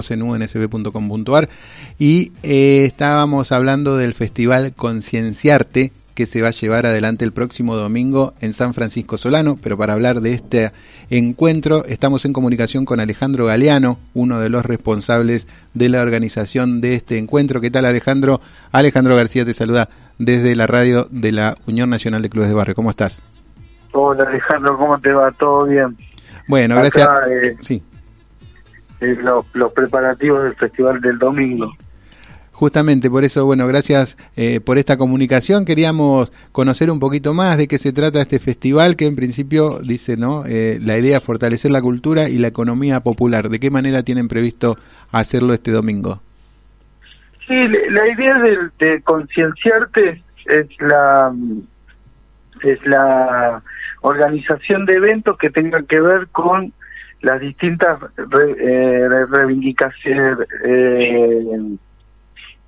estamos en unsb.com.ar y eh, estábamos hablando del festival Concienciarte que se va a llevar adelante el próximo domingo en San Francisco Solano, pero para hablar de este encuentro estamos en comunicación con Alejandro Galeano, uno de los responsables de la organización de este encuentro. ¿Qué tal Alejandro? Alejandro García te saluda desde la radio de la Unión Nacional de Clubes de Barrio. ¿Cómo estás? Hola Alejandro, ¿cómo te va? ¿Todo bien? Bueno, gracias. Eh, sí. Eh, los, los preparativos del festival del domingo. Justamente por eso, bueno, gracias eh, por esta comunicación. Queríamos conocer un poquito más de qué se trata este festival, que en principio dice, ¿no? Eh, la idea es fortalecer la cultura y la economía popular. ¿De qué manera tienen previsto hacerlo este domingo? Sí, la idea de, de concienciarte es la es la organización de eventos que tengan que ver con las distintas eh, reivindicaciones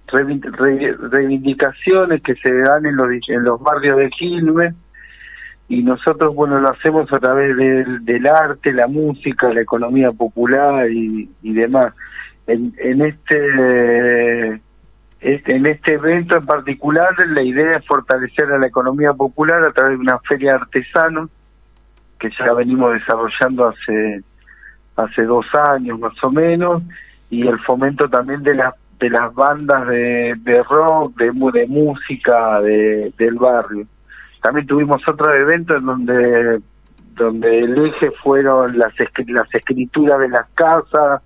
reivindicaciones que se dan en los, en los barrios de Quilmes y nosotros, bueno, lo hacemos a través del, del arte, la música, la economía popular y, y demás. En, en este, este, en este evento en particular, la idea es fortalecer a la economía popular a través de una feria artesana que ya venimos desarrollando hace hace dos años más o menos y el fomento también de las de las bandas de, de rock, de, de música de, del barrio. También tuvimos otro evento en donde donde el eje fueron las, las escrituras de las casas,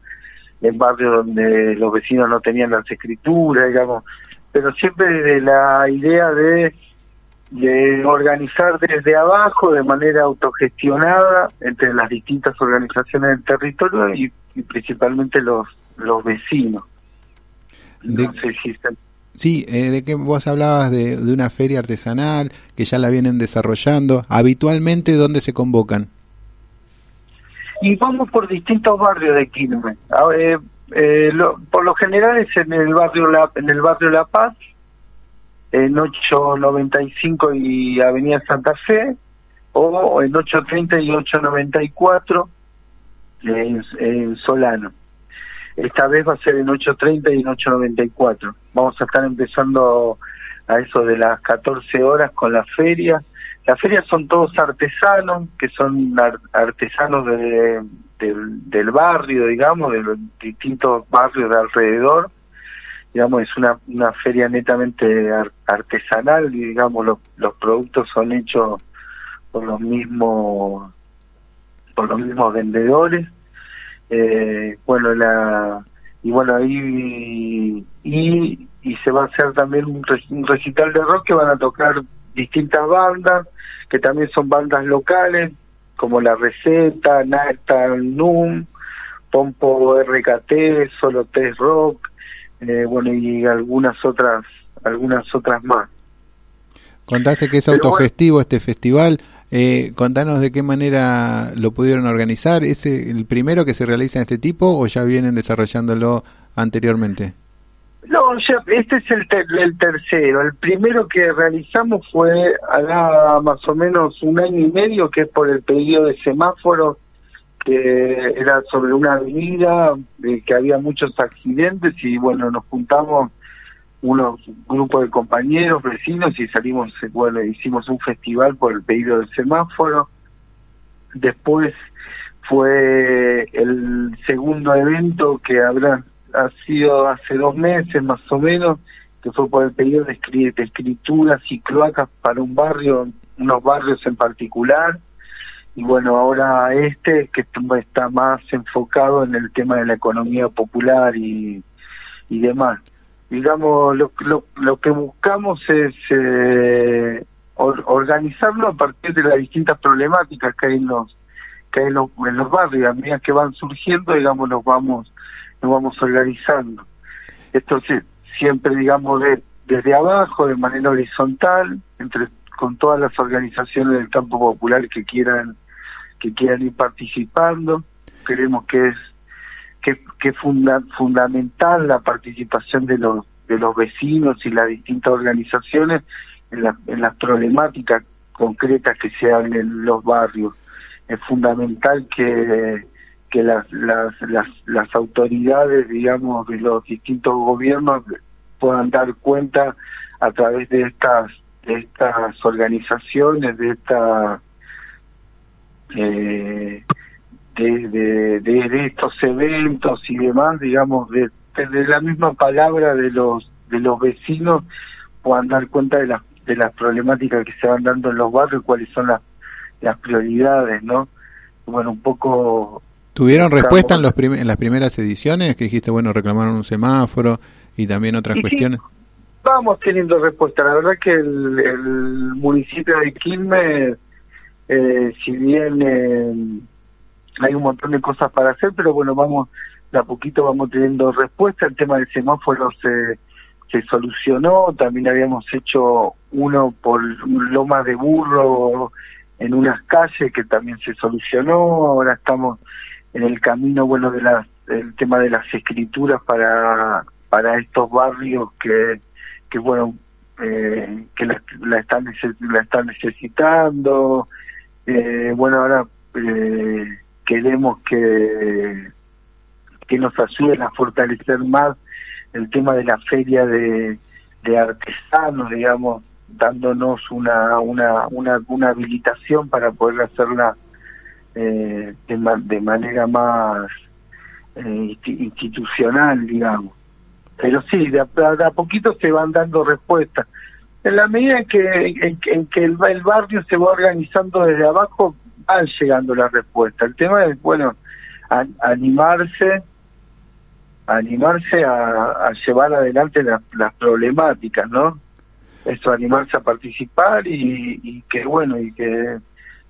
en barrios donde los vecinos no tenían las escrituras, digamos, pero siempre desde la idea de, de organizar desde abajo de manera autogestionada entre las distintas organizaciones del territorio y, y principalmente los, los vecinos. De, Sí, eh, de que vos hablabas de, de, una feria artesanal que ya la vienen desarrollando. Habitualmente, ¿dónde se convocan? Y vamos por distintos barrios de Quilmes. Eh, eh, lo, por lo general es en el barrio La, en el barrio La Paz, en 895 y Avenida Santa Fe, o en 830 y 894 en, en Solano. Esta vez va a ser en 8.30 y en 8.94. Vamos a estar empezando a eso de las 14 horas con la feria. Las ferias son todos artesanos, que son artesanos de, de, del barrio, digamos, de los distintos barrios de alrededor. Digamos, es una, una feria netamente artesanal, y digamos, los, los productos son hechos por los mismos por los mismos vendedores. Eh, bueno la y bueno ahí y, y se va a hacer también un, recital de rock que van a tocar distintas bandas que también son bandas locales como La Receta, Nata, Num, Pompo RKT, Solo Test Rock, eh, bueno y algunas otras algunas otras más. Contaste que es autogestivo este festival. Eh, contanos de qué manera lo pudieron organizar. ¿Es el primero que se realiza en este tipo o ya vienen desarrollándolo anteriormente? No, ya, este es el, el tercero. El primero que realizamos fue hace más o menos un año y medio, que es por el pedido de semáforo, que era sobre una avenida, de que había muchos accidentes y bueno, nos juntamos unos grupos de compañeros, vecinos y salimos, bueno, hicimos un festival por el pedido del semáforo. Después fue el segundo evento que habrá ha sido hace dos meses más o menos, que fue por el pedido de escrituras y cloacas para un barrio, unos barrios en particular. Y bueno, ahora este que está más enfocado en el tema de la economía popular y, y demás digamos, lo, lo, lo que buscamos es eh, organizarlo a partir de las distintas problemáticas que hay en los que hay en los, en los barrios, a medida que van surgiendo, digamos, nos vamos nos vamos organizando. Esto siempre, digamos, de, desde abajo, de manera horizontal, entre con todas las organizaciones del campo popular que quieran que quieran ir participando. Creemos que es que, funda, fundamental la participación de los de los vecinos y las distintas organizaciones en, la, en las problemáticas concretas que se dan en los barrios. Es fundamental que, que las, las autoridades, digamos, de los distintos gobiernos puedan dar cuenta a través de estas de estas organizaciones, de esta eh, de, de, estos eventos y demás, digamos, de, de, la misma palabra de los de los vecinos puedan dar cuenta de las de las problemáticas que se van dando en los barrios, cuáles son las las prioridades, ¿no? Bueno, un poco ¿Tuvieron respuesta en, los en las primeras ediciones? Que dijiste, bueno, reclamaron un semáforo y también otras cuestiones. Vamos teniendo respuesta. La verdad que el, municipio de Quilmes, eh, si bien eh, hay un montón de cosas para hacer, pero bueno, vamos, de a poquito vamos teniendo respuesta. El tema del semáforo se, se solucionó. También habíamos hecho uno por Lomas de Burro en unas calles que también se solucionó. Ahora estamos en el camino bueno de las el tema de las escrituras para para estos barrios que que bueno eh, que la, la, están la están necesitando eh, bueno ahora eh, queremos que que nos ayuden a fortalecer más el tema de la feria de, de artesanos digamos dándonos una una una, una habilitación para poder hacerla eh, de, manera más eh, institucional, digamos. Pero sí, de a, poquito se van dando respuestas. En la medida en que, en, que el, barrio se va organizando desde abajo, van llegando las respuestas. El tema es, bueno, animarse animarse a, llevar adelante las problemáticas, ¿no? Eso, animarse a participar y, y que, bueno, y que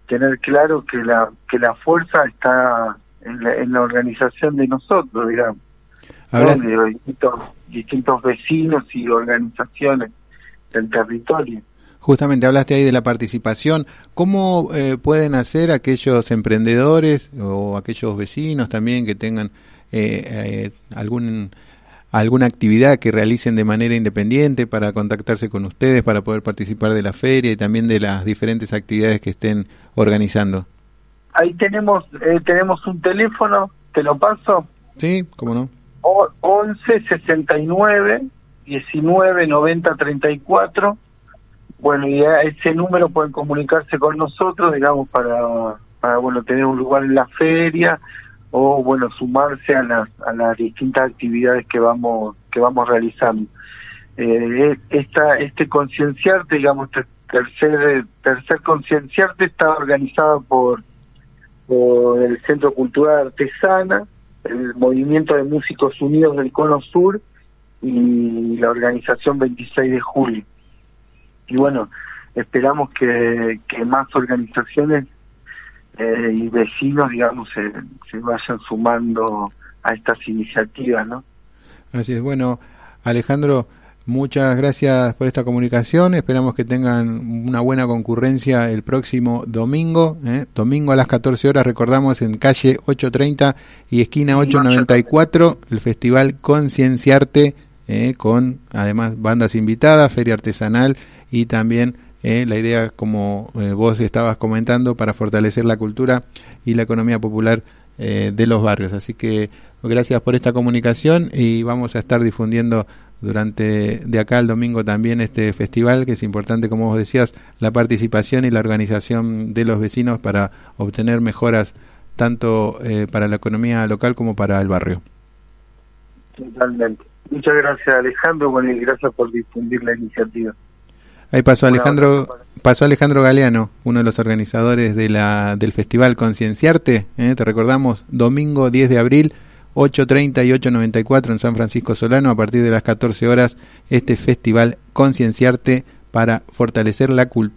tener claro que la que la fuerza está en la, en la organización de nosotros, digamos, de distintos, distintos vecinos y organizaciones del territorio. Justamente hablaste ahí de la participación. ¿Cómo eh, pueden hacer aquellos emprendedores o aquellos vecinos también que tengan eh, eh, algún alguna actividad que realicen de manera independiente para contactarse con ustedes, para poder participar de la feria y también de las diferentes actividades que estén organizando? Ahí tenemos eh, tenemos un teléfono, te lo paso. Sí, cómo no. O 11 69 19 90 34. Bueno, y a ese número pueden comunicarse con nosotros, digamos, para, para bueno tener un lugar en la feria o bueno sumarse a las a las distintas actividades que vamos que vamos realizando eh, esta este concienciarte digamos este tercer tercer concienciarte está organizado por por el Centro Cultural Artesana el Movimiento de Músicos Unidos del Cono Sur y la organización 26 de julio y bueno esperamos que, más organizaciones eh, y vecinos, digamos, se, se vayan sumando a estas iniciativas, ¿no? Así es. Bueno, Alejandro, muchas gracias por esta comunicación. Esperamos que tengan una buena concurrencia el próximo domingo. ¿eh? Domingo a las 14 horas, recordamos, en calle 830 y esquina 894, el Festival Concienciarte, ¿eh? con además bandas invitadas, feria artesanal y también eh, la idea, como vos estabas comentando, para fortalecer la cultura y la economía popular de los barrios. Así que gracias por esta comunicación y vamos a estar difundiendo durante de acá al domingo también este festival, que es importante, como vos decías, la participación y la organización de los vecinos para obtener mejoras tanto para la economía local como para el barrio. Totalmente. Muchas gracias Alejandro, bueno, y gracias por difundir la iniciativa. Ahí pasó Alejandro, pasó Alejandro Galeano, uno de los organizadores de la, del Festival Concienciarte. ¿eh? Te recordamos, domingo 10 de abril, 8.30 y 8.94 en San Francisco Solano, a partir de las 14 horas, este Festival Concienciarte para fortalecer la cultura.